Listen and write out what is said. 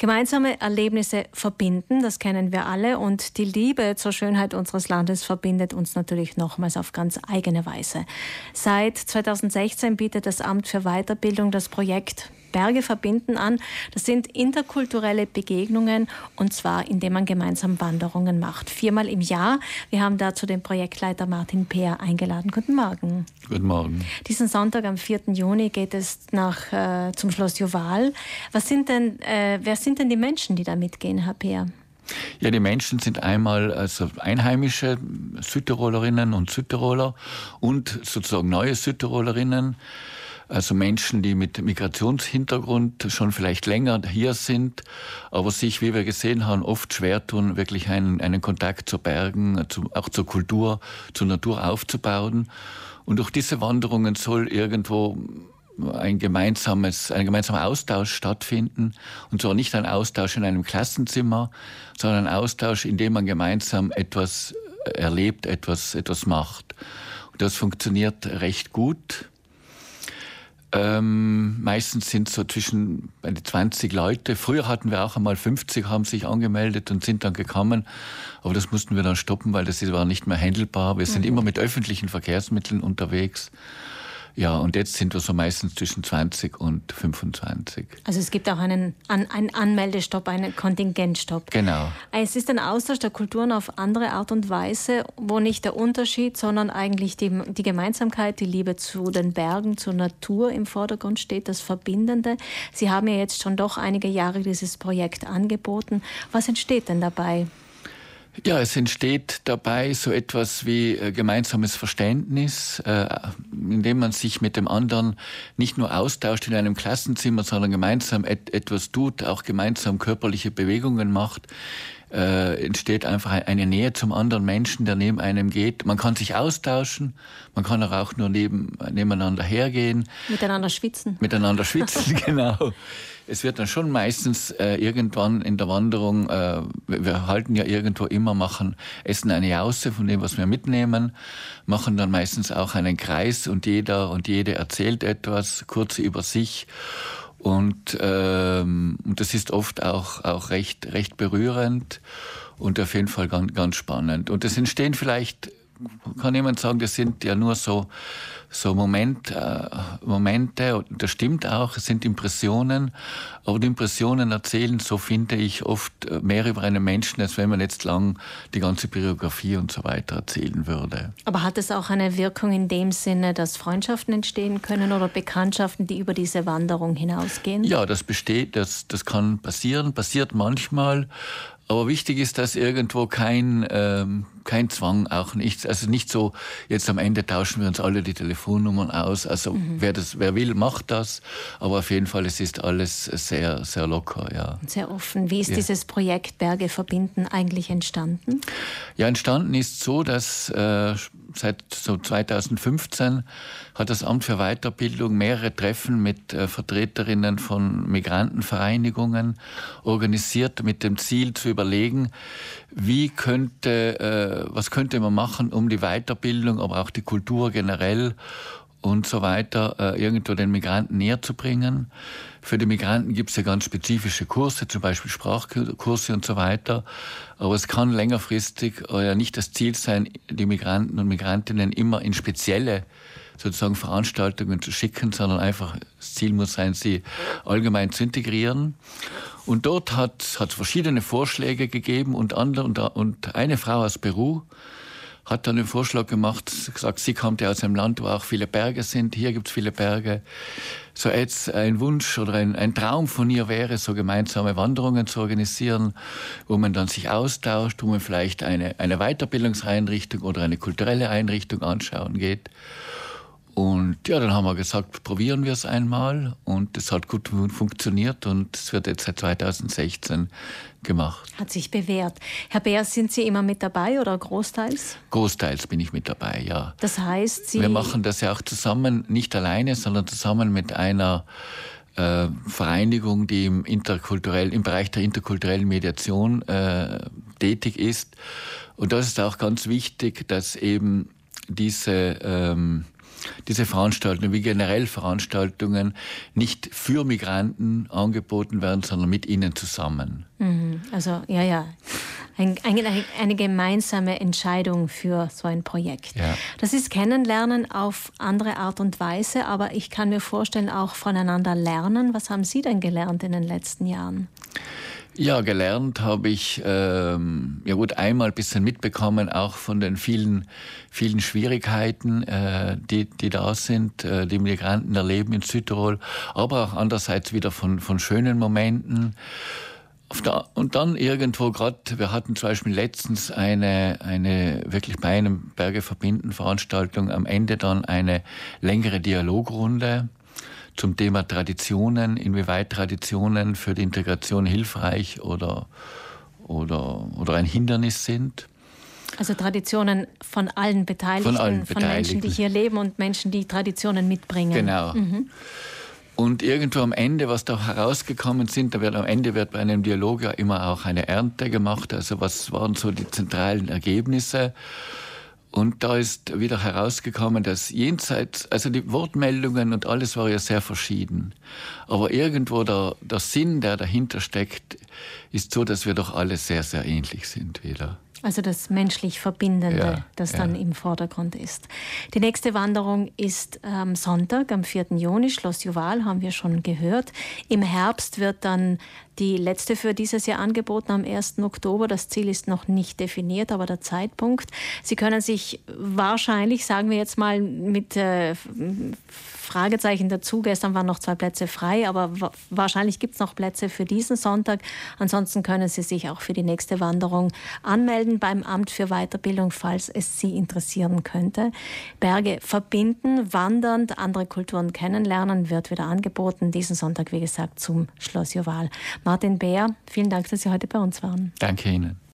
Gemeinsame Erlebnisse verbinden, das kennen wir alle. Und die Liebe zur Schönheit unseres Landes verbindet uns natürlich nochmals auf ganz eigene Weise. Seit 2016 bietet das Amt für Weiterbildung das Projekt Berge verbinden an. Das sind interkulturelle Begegnungen und zwar indem man gemeinsam Wanderungen macht. Viermal im Jahr. Wir haben dazu den Projektleiter Martin Peer eingeladen. Guten Morgen. Guten Morgen. Diesen Sonntag am 4. Juni geht es nach, äh, zum Schloss Joval. Was sind denn, äh, wer sind denn die Menschen, die da mitgehen, Herr Peer? Ja, die Menschen sind einmal also einheimische Südtirolerinnen und Südtiroler und sozusagen neue Südtirolerinnen also Menschen, die mit Migrationshintergrund schon vielleicht länger hier sind, aber sich, wie wir gesehen haben, oft schwer tun, wirklich einen, einen Kontakt zu Bergen, zu, auch zur Kultur, zur Natur aufzubauen. Und durch diese Wanderungen soll irgendwo ein gemeinsames, ein gemeinsamer Austausch stattfinden. Und zwar nicht ein Austausch in einem Klassenzimmer, sondern ein Austausch, in dem man gemeinsam etwas erlebt, etwas, etwas macht. Und das funktioniert recht gut. Ähm, meistens sind so zwischen 20 Leute. Früher hatten wir auch einmal 50, haben sich angemeldet und sind dann gekommen. Aber das mussten wir dann stoppen, weil das war nicht mehr handelbar. Wir sind mhm. immer mit öffentlichen Verkehrsmitteln unterwegs. Ja, und jetzt sind wir so meistens zwischen 20 und 25. Also es gibt auch einen, einen Anmeldestopp, einen Kontingentstopp. Genau. Es ist ein Austausch der Kulturen auf andere Art und Weise, wo nicht der Unterschied, sondern eigentlich die, die Gemeinsamkeit, die Liebe zu den Bergen, zur Natur im Vordergrund steht, das Verbindende. Sie haben ja jetzt schon doch einige Jahre dieses Projekt angeboten. Was entsteht denn dabei? Ja, es entsteht dabei so etwas wie äh, gemeinsames Verständnis, äh, indem man sich mit dem anderen nicht nur austauscht in einem Klassenzimmer, sondern gemeinsam et etwas tut, auch gemeinsam körperliche Bewegungen macht. Äh, entsteht einfach eine Nähe zum anderen Menschen, der neben einem geht. Man kann sich austauschen, man kann auch nur neben, nebeneinander hergehen. Miteinander schwitzen. Miteinander schwitzen, genau es wird dann schon meistens äh, irgendwann in der Wanderung, äh, wir halten ja irgendwo immer, machen, essen eine Jause von dem, was wir mitnehmen, machen dann meistens auch einen Kreis und jeder und jede erzählt etwas kurz über sich. Und, ähm, und das ist oft auch, auch recht, recht berührend und auf jeden Fall ganz, ganz spannend. Und es entstehen vielleicht, kann jemand sagen, das sind ja nur so so Moment, äh, Momente, das stimmt auch, es sind Impressionen, aber die Impressionen erzählen, so finde ich, oft äh, mehr über einen Menschen, als wenn man jetzt lang die ganze Biografie und so weiter erzählen würde. Aber hat es auch eine Wirkung in dem Sinne, dass Freundschaften entstehen können oder Bekanntschaften, die über diese Wanderung hinausgehen? Ja, das besteht, das, das kann passieren, passiert manchmal, aber wichtig ist, dass irgendwo kein, ähm, kein Zwang auch nicht, also nicht so, jetzt am Ende tauschen wir uns alle die Telefonnummern aus. Also mhm. wer das, wer will, macht das. Aber auf jeden Fall, es ist alles sehr, sehr locker, ja. Sehr offen. Wie ist ja. dieses Projekt Berge verbinden eigentlich entstanden? Ja, entstanden ist so, dass äh, seit so 2015 hat das Amt für Weiterbildung mehrere Treffen mit äh, Vertreterinnen von Migrantenvereinigungen organisiert mit dem Ziel zu überlegen, wie könnte, äh, was könnte man machen, um die Weiterbildung, aber auch die Kultur generell und so weiter äh, irgendwo den Migranten näher zu bringen. Für die Migranten gibt es ja ganz spezifische Kurse, zum Beispiel Sprachkurse und so weiter. Aber es kann längerfristig äh, nicht das Ziel sein, die Migranten und Migrantinnen immer in spezielle sozusagen Veranstaltungen zu schicken, sondern einfach das Ziel muss sein, sie allgemein zu integrieren. Und dort hat es verschiedene Vorschläge gegeben und, andere, und, und eine Frau aus Peru hat dann den Vorschlag gemacht, gesagt, sie kommt ja aus einem Land, wo auch viele Berge sind, hier gibt es viele Berge. So jetzt ein Wunsch oder ein, ein Traum von ihr wäre, so gemeinsame Wanderungen zu organisieren, wo man dann sich austauscht, wo man vielleicht eine, eine Weiterbildungseinrichtung oder eine kulturelle Einrichtung anschauen geht. Und ja, dann haben wir gesagt, probieren wir es einmal. Und es hat gut funktioniert und es wird jetzt seit 2016 gemacht. Hat sich bewährt. Herr Bär, sind Sie immer mit dabei oder großteils? Großteils bin ich mit dabei, ja. Das heißt, Sie. Wir machen das ja auch zusammen, nicht alleine, sondern zusammen mit einer äh, Vereinigung, die im, interkulturell, im Bereich der interkulturellen Mediation äh, tätig ist. Und das ist auch ganz wichtig, dass eben diese. Ähm, diese Veranstaltungen wie generell Veranstaltungen nicht für Migranten angeboten werden, sondern mit ihnen zusammen. Mhm. Also ja, ja. Ein, eine, eine, gemeinsame Entscheidung für so ein Projekt. Ja. Das ist Kennenlernen auf andere Art und Weise, aber ich kann mir vorstellen, auch voneinander lernen. Was haben Sie denn gelernt in den letzten Jahren? Ja, gelernt habe ich ähm, ja gut einmal ein bisschen mitbekommen, auch von den vielen, vielen Schwierigkeiten, äh, die, die da sind, äh, die Migranten erleben in Südtirol, aber auch andererseits wieder von, von schönen Momenten. Und dann irgendwo gerade, wir hatten zum Beispiel letztens eine, eine wirklich bei einem Berge verbinden Veranstaltung, am Ende dann eine längere Dialogrunde zum Thema Traditionen, inwieweit Traditionen für die Integration hilfreich oder, oder, oder ein Hindernis sind. Also Traditionen von allen Beteiligten, von, allen von Menschen, die hier leben und Menschen, die Traditionen mitbringen. Genau. Mhm. Und irgendwo am Ende, was da herausgekommen sind, da wird am Ende wird bei einem Dialog ja immer auch eine Ernte gemacht. Also was waren so die zentralen Ergebnisse? Und da ist wieder herausgekommen, dass jenseits, also die Wortmeldungen und alles war ja sehr verschieden. Aber irgendwo der, der Sinn, der dahinter steckt, ist so, dass wir doch alle sehr, sehr ähnlich sind wieder. Also das menschlich Verbindende, ja, das dann ja. im Vordergrund ist. Die nächste Wanderung ist am Sonntag, am 4. Juni, Schloss Juval, haben wir schon gehört. Im Herbst wird dann die letzte für dieses Jahr angeboten am 1. Oktober. Das Ziel ist noch nicht definiert, aber der Zeitpunkt. Sie können sich wahrscheinlich, sagen wir jetzt mal, mit äh, Fragezeichen dazu. Gestern waren noch zwei Plätze frei, aber wahrscheinlich gibt es noch Plätze für diesen Sonntag. Ansonsten können Sie sich auch für die nächste Wanderung anmelden beim Amt für Weiterbildung, falls es Sie interessieren könnte. Berge verbinden, wandernd, andere Kulturen kennenlernen, wird wieder angeboten. Diesen Sonntag, wie gesagt, zum Schloss Joval. Martin Bär, vielen Dank, dass Sie heute bei uns waren. Danke Ihnen.